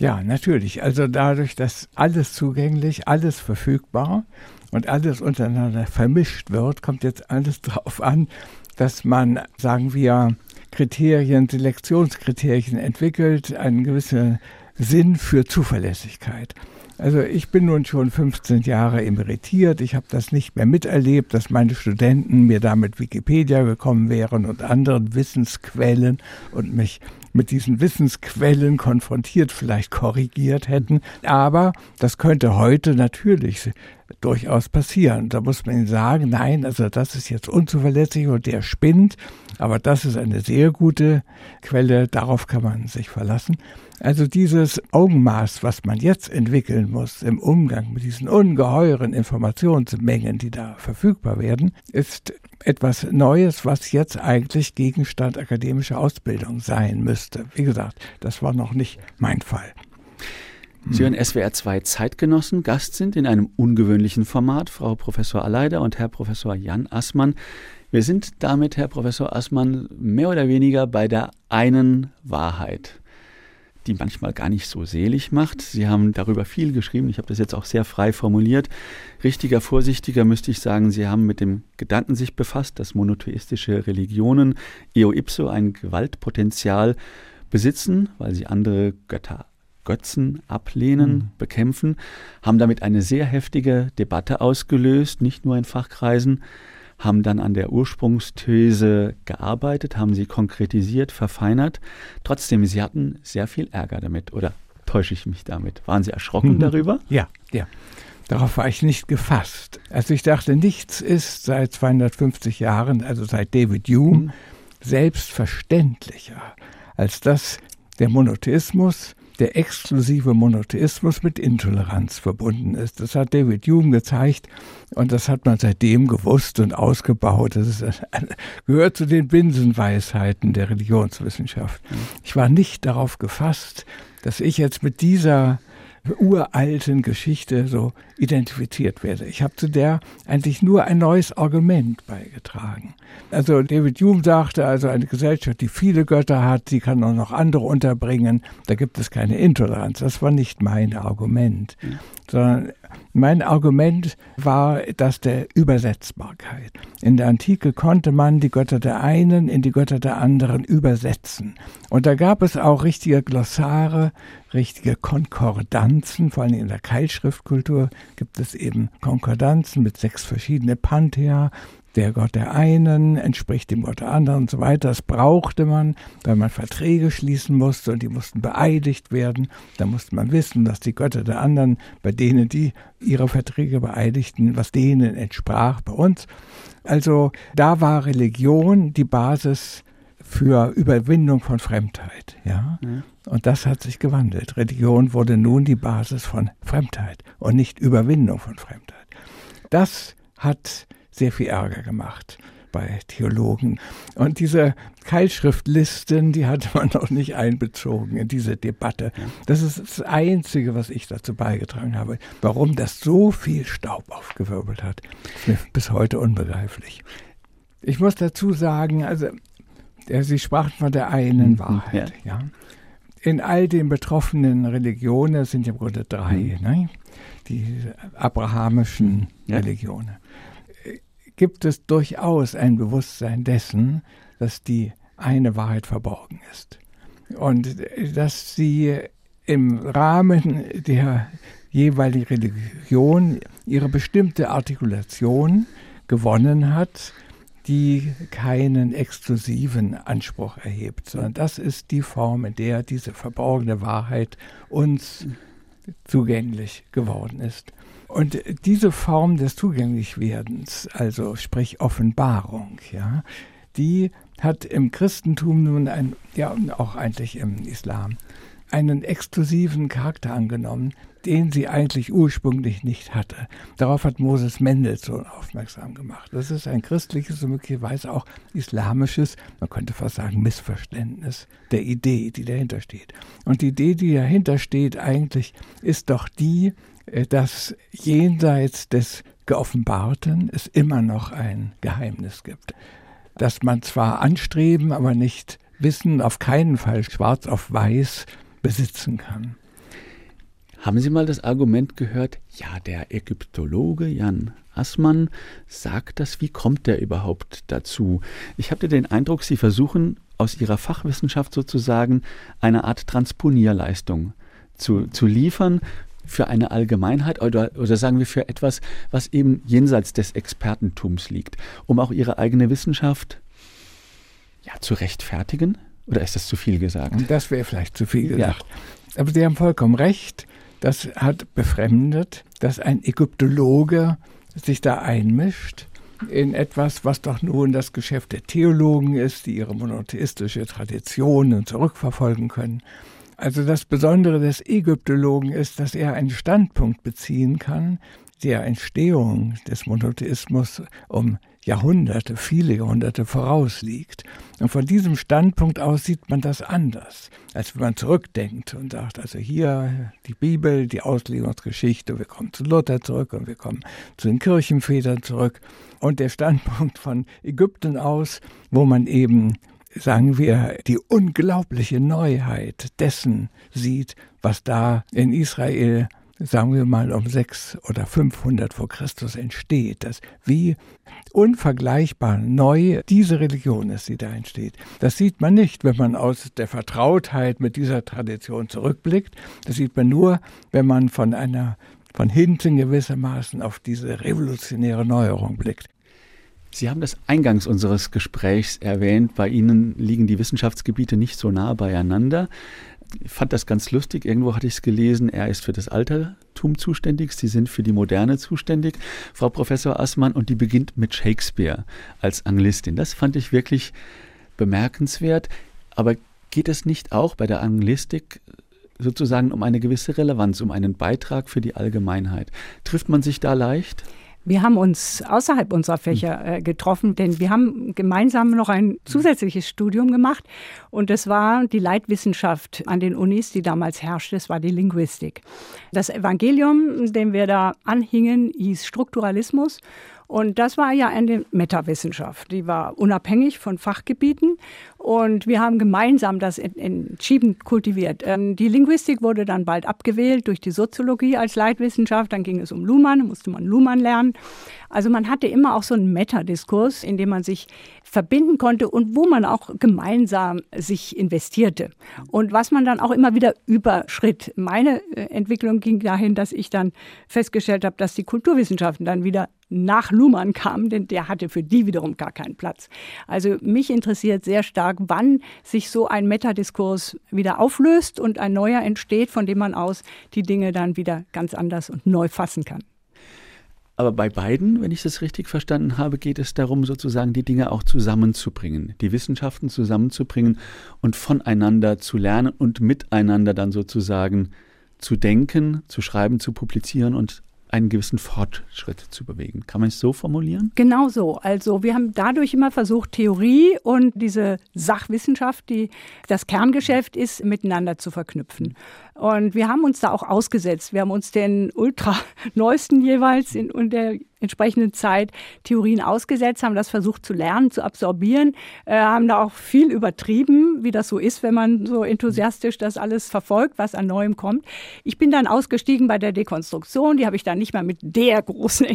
Ja, natürlich. Also dadurch, dass alles zugänglich, alles verfügbar und alles untereinander vermischt wird, kommt jetzt alles darauf an, dass man, sagen wir, Kriterien, Selektionskriterien entwickelt, einen gewissen Sinn für Zuverlässigkeit. Also ich bin nun schon 15 Jahre emeritiert. Ich habe das nicht mehr miterlebt, dass meine Studenten mir da mit Wikipedia gekommen wären und anderen Wissensquellen und mich mit diesen Wissensquellen konfrontiert, vielleicht korrigiert hätten. Aber das könnte heute natürlich durchaus passieren. Da muss man ihnen sagen, nein, also das ist jetzt unzuverlässig und der spinnt, aber das ist eine sehr gute Quelle, darauf kann man sich verlassen. Also dieses Augenmaß, was man jetzt entwickeln muss im Umgang mit diesen ungeheuren Informationsmengen, die da verfügbar werden, ist etwas Neues, was jetzt eigentlich Gegenstand akademischer Ausbildung sein müsste. Wie gesagt, das war noch nicht mein Fall. Sie hören SWR 2 Zeitgenossen. Gast sind in einem ungewöhnlichen Format Frau Professor Aleider und Herr Professor Jan Assmann. Wir sind damit, Herr Professor Assmann, mehr oder weniger bei der einen Wahrheit die manchmal gar nicht so selig macht. Sie haben darüber viel geschrieben. Ich habe das jetzt auch sehr frei formuliert. Richtiger, vorsichtiger müsste ich sagen, Sie haben mit dem Gedanken sich befasst, dass monotheistische Religionen eo ipso ein Gewaltpotenzial besitzen, weil sie andere Götter Götzen ablehnen, mhm. bekämpfen, haben damit eine sehr heftige Debatte ausgelöst, nicht nur in Fachkreisen, haben dann an der Ursprungsthese gearbeitet, haben sie konkretisiert, verfeinert. Trotzdem, sie hatten sehr viel Ärger damit, oder täusche ich mich damit? Waren Sie erschrocken mhm. darüber? Ja, ja. Darauf war ich nicht gefasst. Also ich dachte, nichts ist seit 250 Jahren, also seit David Hume, mhm. selbstverständlicher, als dass der Monotheismus der exklusive Monotheismus mit Intoleranz verbunden ist. Das hat David Hume gezeigt und das hat man seitdem gewusst und ausgebaut. Das ist, gehört zu den Binsenweisheiten der Religionswissenschaft. Ich war nicht darauf gefasst, dass ich jetzt mit dieser uralten Geschichte so identifiziert werde. Ich habe zu der eigentlich nur ein neues Argument beigetragen. Also David Hume sagte, also eine Gesellschaft, die viele Götter hat, die kann auch noch andere unterbringen, da gibt es keine Intoleranz. Das war nicht mein Argument, sondern mein Argument war das der Übersetzbarkeit. In der Antike konnte man die Götter der einen in die Götter der anderen übersetzen. Und da gab es auch richtige Glossare, richtige Konkordanzen, vor allem in der Keilschriftkultur gibt es eben Konkordanzen mit sechs verschiedene Panthea, der Gott der einen entspricht dem Gott der anderen und so weiter. Das brauchte man, weil man Verträge schließen musste und die mussten beeidigt werden. Da musste man wissen, dass die Götter der anderen, bei denen die ihre Verträge beeidigten, was denen entsprach bei uns. Also da war Religion die Basis für Überwindung von Fremdheit, ja. ja. Und das hat sich gewandelt. Religion wurde nun die Basis von Fremdheit und nicht Überwindung von Fremdheit. Das hat sehr viel Ärger gemacht bei Theologen. Und diese Keilschriftlisten, die hatte man noch nicht einbezogen in diese Debatte. Das ist das Einzige, was ich dazu beigetragen habe. Warum das so viel Staub aufgewirbelt hat, ist mir bis heute unbegreiflich. Ich muss dazu sagen, also Sie sprachen von der einen mhm, Wahrheit. Ja. ja. In all den betroffenen Religionen sind im Grunde drei, mhm. ne? die abrahamischen ja. Religionen gibt es durchaus ein Bewusstsein dessen, dass die eine Wahrheit verborgen ist. Und dass sie im Rahmen der jeweiligen Religion ihre bestimmte Artikulation gewonnen hat, die keinen exklusiven Anspruch erhebt, sondern das ist die Form, in der diese verborgene Wahrheit uns zugänglich geworden ist. Und diese Form des Zugänglichwerdens, also sprich Offenbarung, ja, die hat im Christentum nun ein, ja, und auch eigentlich im Islam, einen exklusiven Charakter angenommen, den sie eigentlich ursprünglich nicht hatte. Darauf hat Moses Mendelssohn aufmerksam gemacht. Das ist ein christliches und möglicherweise auch islamisches, man könnte fast sagen, Missverständnis der Idee, die dahinter steht. Und die Idee, die dahinter steht, eigentlich ist doch die, dass jenseits des Geoffenbarten es immer noch ein Geheimnis gibt. Dass man zwar anstreben, aber nicht wissen, auf keinen Fall schwarz auf weiß besitzen kann. Haben Sie mal das Argument gehört, ja, der Ägyptologe Jan Assmann sagt das, wie kommt der überhaupt dazu? Ich hatte den Eindruck, Sie versuchen aus Ihrer Fachwissenschaft sozusagen eine Art Transponierleistung zu, zu liefern für eine Allgemeinheit oder, oder sagen wir für etwas, was eben jenseits des Expertentums liegt, um auch Ihre eigene Wissenschaft ja, zu rechtfertigen? Oder ist das zu viel gesagt? Das wäre vielleicht zu viel gesagt. Ja. Aber Sie haben vollkommen recht. Das hat befremdet, dass ein Ägyptologe sich da einmischt in etwas, was doch nun das Geschäft der Theologen ist, die ihre monotheistische Traditionen zurückverfolgen können. Also das Besondere des Ägyptologen ist, dass er einen Standpunkt beziehen kann, der Entstehung des Monotheismus um Jahrhunderte, viele Jahrhunderte vorausliegt. Und von diesem Standpunkt aus sieht man das anders, als wenn man zurückdenkt und sagt, also hier die Bibel, die Auslegungsgeschichte, wir kommen zu Luther zurück und wir kommen zu den Kirchenvätern zurück. Und der Standpunkt von Ägypten aus, wo man eben sagen wir, die unglaubliche Neuheit dessen sieht, was da in Israel sagen wir mal um 6 oder 500 vor Christus entsteht, dass wie unvergleichbar neu diese Religion ist, die da entsteht. Das sieht man nicht, wenn man aus der Vertrautheit mit dieser Tradition zurückblickt. Das sieht man nur, wenn man von einer von hinten gewissermaßen auf diese revolutionäre Neuerung blickt. Sie haben das eingangs unseres Gesprächs erwähnt. Bei Ihnen liegen die Wissenschaftsgebiete nicht so nah beieinander ich fand das ganz lustig. Irgendwo hatte ich es gelesen, er ist für das Altertum zuständig, Sie sind für die Moderne zuständig, Frau Professor Assmann, und die beginnt mit Shakespeare als Anglistin. Das fand ich wirklich bemerkenswert. Aber geht es nicht auch bei der Anglistik sozusagen um eine gewisse Relevanz, um einen Beitrag für die Allgemeinheit? Trifft man sich da leicht? Wir haben uns außerhalb unserer Fächer äh, getroffen, denn wir haben gemeinsam noch ein zusätzliches Studium gemacht. Und das war die Leitwissenschaft an den Unis, die damals herrschte, das war die Linguistik. Das Evangelium, dem wir da anhingen, hieß Strukturalismus. Und das war ja eine Metawissenschaft. Die war unabhängig von Fachgebieten und wir haben gemeinsam das entschieden kultiviert. Ähm, die Linguistik wurde dann bald abgewählt durch die Soziologie als Leitwissenschaft. Dann ging es um Luhmann, musste man Luhmann lernen. Also man hatte immer auch so einen Metadiskurs, in dem man sich verbinden konnte und wo man auch gemeinsam sich investierte. Und was man dann auch immer wieder überschritt. Meine äh, Entwicklung ging dahin, dass ich dann festgestellt habe, dass die Kulturwissenschaften dann wieder nach Luhmann kamen, denn der hatte für die wiederum gar keinen Platz. Also mich interessiert sehr stark, wann sich so ein Metadiskurs wieder auflöst und ein neuer entsteht, von dem man aus die Dinge dann wieder ganz anders und neu fassen kann. Aber bei beiden, wenn ich das richtig verstanden habe, geht es darum, sozusagen die Dinge auch zusammenzubringen, die Wissenschaften zusammenzubringen und voneinander zu lernen und miteinander dann sozusagen zu denken, zu schreiben, zu publizieren und einen gewissen Fortschritt zu bewegen. Kann man es so formulieren? Genau so. Also wir haben dadurch immer versucht, Theorie und diese Sachwissenschaft, die das Kerngeschäft ist, miteinander zu verknüpfen. Und wir haben uns da auch ausgesetzt. Wir haben uns den ultra neuesten jeweils in, in der entsprechenden Zeit Theorien ausgesetzt, haben das versucht zu lernen, zu absorbieren, äh, haben da auch viel übertrieben, wie das so ist, wenn man so enthusiastisch das alles verfolgt, was an Neuem kommt. Ich bin dann ausgestiegen bei der Dekonstruktion, die habe ich dann nicht mehr mit der großen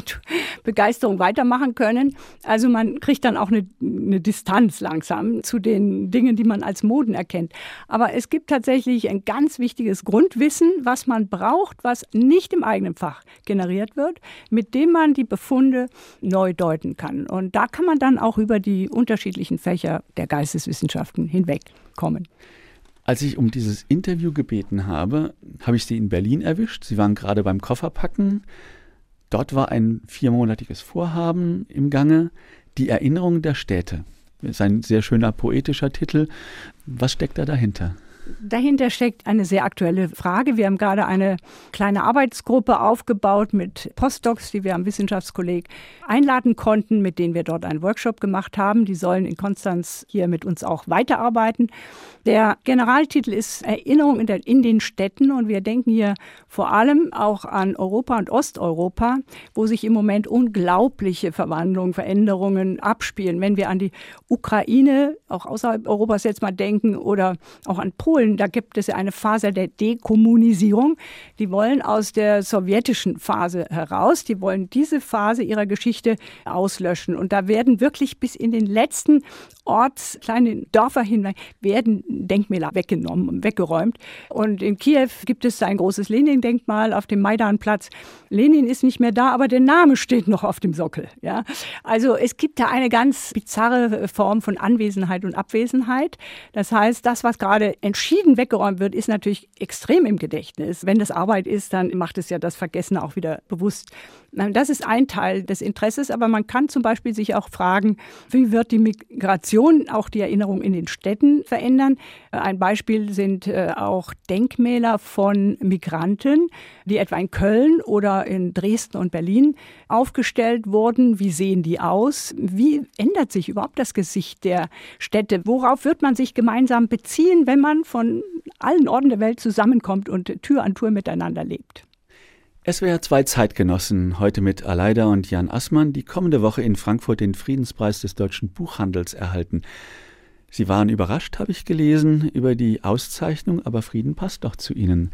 Begeisterung weitermachen können. Also man kriegt dann auch eine, eine Distanz langsam zu den Dingen, die man als Moden erkennt. Aber es gibt tatsächlich ein ganz wichtiges Grundwissen, was man braucht, was nicht im eigenen Fach generiert wird, mit dem man die Befunde neu deuten kann. Und da kann man dann auch über die unterschiedlichen Fächer der Geisteswissenschaften hinwegkommen. Als ich um dieses Interview gebeten habe, habe ich Sie in Berlin erwischt. Sie waren gerade beim Kofferpacken. Dort war ein viermonatiges Vorhaben im Gange, die Erinnerung der Städte. Das ist ein sehr schöner poetischer Titel. Was steckt da dahinter? Dahinter steckt eine sehr aktuelle Frage. Wir haben gerade eine kleine Arbeitsgruppe aufgebaut mit Postdocs, die wir am Wissenschaftskolleg einladen konnten, mit denen wir dort einen Workshop gemacht haben. Die sollen in Konstanz hier mit uns auch weiterarbeiten. Der Generaltitel ist Erinnerung in, der, in, den Städten und wir denken hier vor allem auch an Europa und Osteuropa, wo sich im Moment unglaubliche Verwandlungen, Veränderungen abspielen. Wenn wir an die Ukraine, auch außerhalb Europas jetzt mal denken, oder auch an Polen, da gibt es eine Phase der Dekommunisierung. Die wollen aus der sowjetischen Phase heraus, die wollen diese Phase ihrer Geschichte auslöschen. Und da werden wirklich bis in den letzten Orts, kleine Dörfer hinein, werden Denkmäler weggenommen und weggeräumt. Und in Kiew gibt es ein großes Lenin-Denkmal auf dem Maidanplatz. Lenin ist nicht mehr da, aber der Name steht noch auf dem Sockel. Ja? Also es gibt da eine ganz bizarre Form von Anwesenheit und Abwesenheit. Das heißt, das, was gerade entschieden weggeräumt wird, ist natürlich extrem im Gedächtnis. Wenn das Arbeit ist, dann macht es ja das Vergessen auch wieder bewusst. Das ist ein Teil des Interesses, aber man kann zum Beispiel sich auch fragen, wie wird die Migration auch die Erinnerung in den Städten verändern? Ein Beispiel sind äh, auch Denkmäler von Migranten, die etwa in Köln oder in Dresden und Berlin aufgestellt wurden. Wie sehen die aus? Wie ändert sich überhaupt das Gesicht der Städte? Worauf wird man sich gemeinsam beziehen, wenn man von allen Orten der Welt zusammenkommt und Tür an Tür miteinander lebt? SWR zwei Zeitgenossen, heute mit Aleida und Jan Assmann, die kommende Woche in Frankfurt den Friedenspreis des deutschen Buchhandels erhalten. Sie waren überrascht, habe ich gelesen, über die Auszeichnung, aber Frieden passt doch zu Ihnen.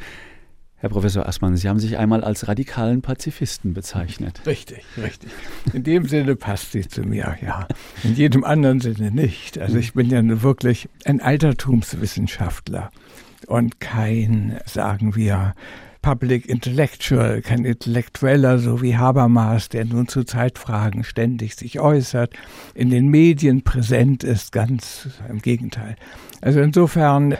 Herr Professor Assmann, Sie haben sich einmal als radikalen Pazifisten bezeichnet. Richtig, richtig. In dem Sinne passt sie zu mir, ja. In jedem anderen Sinne nicht. Also ich bin ja wirklich ein Altertumswissenschaftler und kein, sagen wir, Public Intellectual, kein Intellektueller, so wie Habermas, der nun zu Zeitfragen ständig sich äußert, in den Medien präsent ist, ganz im Gegenteil. Also insofern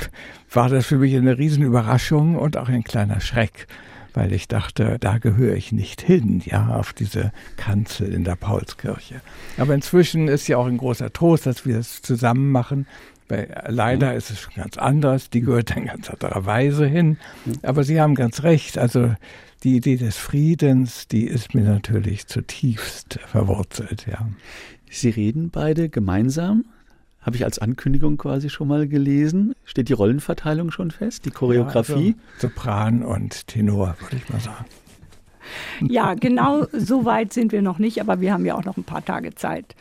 war das für mich eine Riesenüberraschung und auch ein kleiner Schreck, weil ich dachte, da gehöre ich nicht hin, ja, auf diese Kanzel in der Paulskirche. Aber inzwischen ist ja auch ein großer Trost, dass wir es zusammen machen bei leider mhm. ist es schon ganz anders, die gehört dann ganz anderer Weise hin. Mhm. Aber Sie haben ganz recht, also die Idee des Friedens, die ist mir natürlich zutiefst verwurzelt, ja. Sie reden beide gemeinsam, habe ich als Ankündigung quasi schon mal gelesen. Steht die Rollenverteilung schon fest, die Choreografie? Ja, also Sopran und Tenor, würde ich mal sagen. Ja, genau so weit sind wir noch nicht, aber wir haben ja auch noch ein paar Tage Zeit.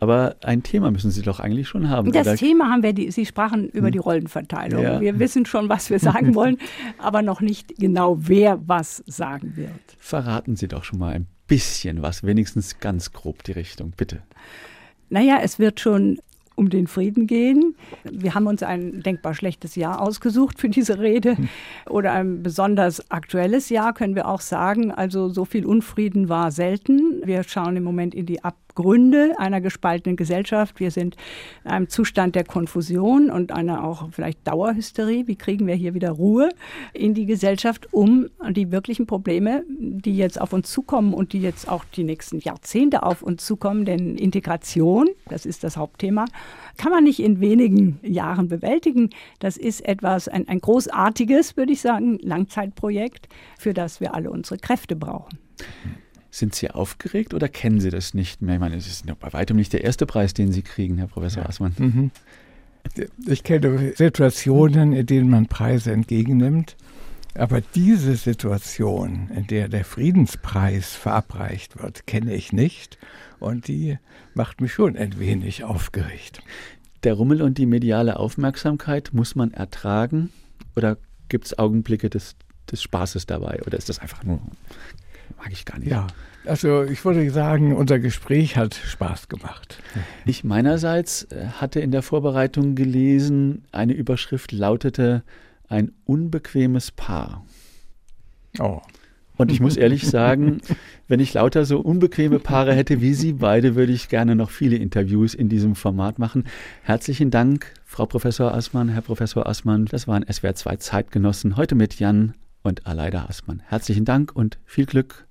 Aber ein Thema müssen Sie doch eigentlich schon haben. Das oder? Thema haben wir, die, Sie sprachen über hm. die Rollenverteilung. Ja. Wir wissen schon, was wir sagen wollen, aber noch nicht genau, wer was sagen wird. Verraten Sie doch schon mal ein bisschen was, wenigstens ganz grob die Richtung, bitte. Naja, es wird schon um den Frieden gehen. Wir haben uns ein denkbar schlechtes Jahr ausgesucht für diese Rede hm. oder ein besonders aktuelles Jahr, können wir auch sagen. Also so viel Unfrieden war selten. Wir schauen im Moment in die Ab Gründe einer gespaltenen Gesellschaft. Wir sind in einem Zustand der Konfusion und einer auch vielleicht Dauerhysterie. Wie kriegen wir hier wieder Ruhe in die Gesellschaft, um die wirklichen Probleme, die jetzt auf uns zukommen und die jetzt auch die nächsten Jahrzehnte auf uns zukommen, denn Integration, das ist das Hauptthema, kann man nicht in wenigen Jahren bewältigen. Das ist etwas, ein, ein großartiges, würde ich sagen, Langzeitprojekt, für das wir alle unsere Kräfte brauchen. Sind Sie aufgeregt oder kennen Sie das nicht mehr? Ich meine, es ist bei weitem nicht der erste Preis, den Sie kriegen, Herr Professor ja. Assmann. Mhm. Ich kenne Situationen, in denen man Preise entgegennimmt Aber diese Situation, in der der Friedenspreis verabreicht wird, kenne ich nicht. Und die macht mich schon ein wenig aufgeregt. Der Rummel und die mediale Aufmerksamkeit muss man ertragen? Oder gibt es Augenblicke des, des Spaßes dabei? Oder ist das einfach nur, mag ich gar nicht? Ja, also ich würde sagen, unser Gespräch hat Spaß gemacht. Ich meinerseits äh, hatte in der Vorbereitung gelesen, eine Überschrift lautete ein unbequemes Paar. Oh. Und ich muss ehrlich sagen, wenn ich lauter so unbequeme Paare hätte wie Sie beide, würde ich gerne noch viele Interviews in diesem Format machen. Herzlichen Dank, Frau Professor Assmann, Herr Professor Assmann. Das waren SWR 2 Zeitgenossen. Heute mit Jan und Aleida Assmann. Herzlichen Dank und viel Glück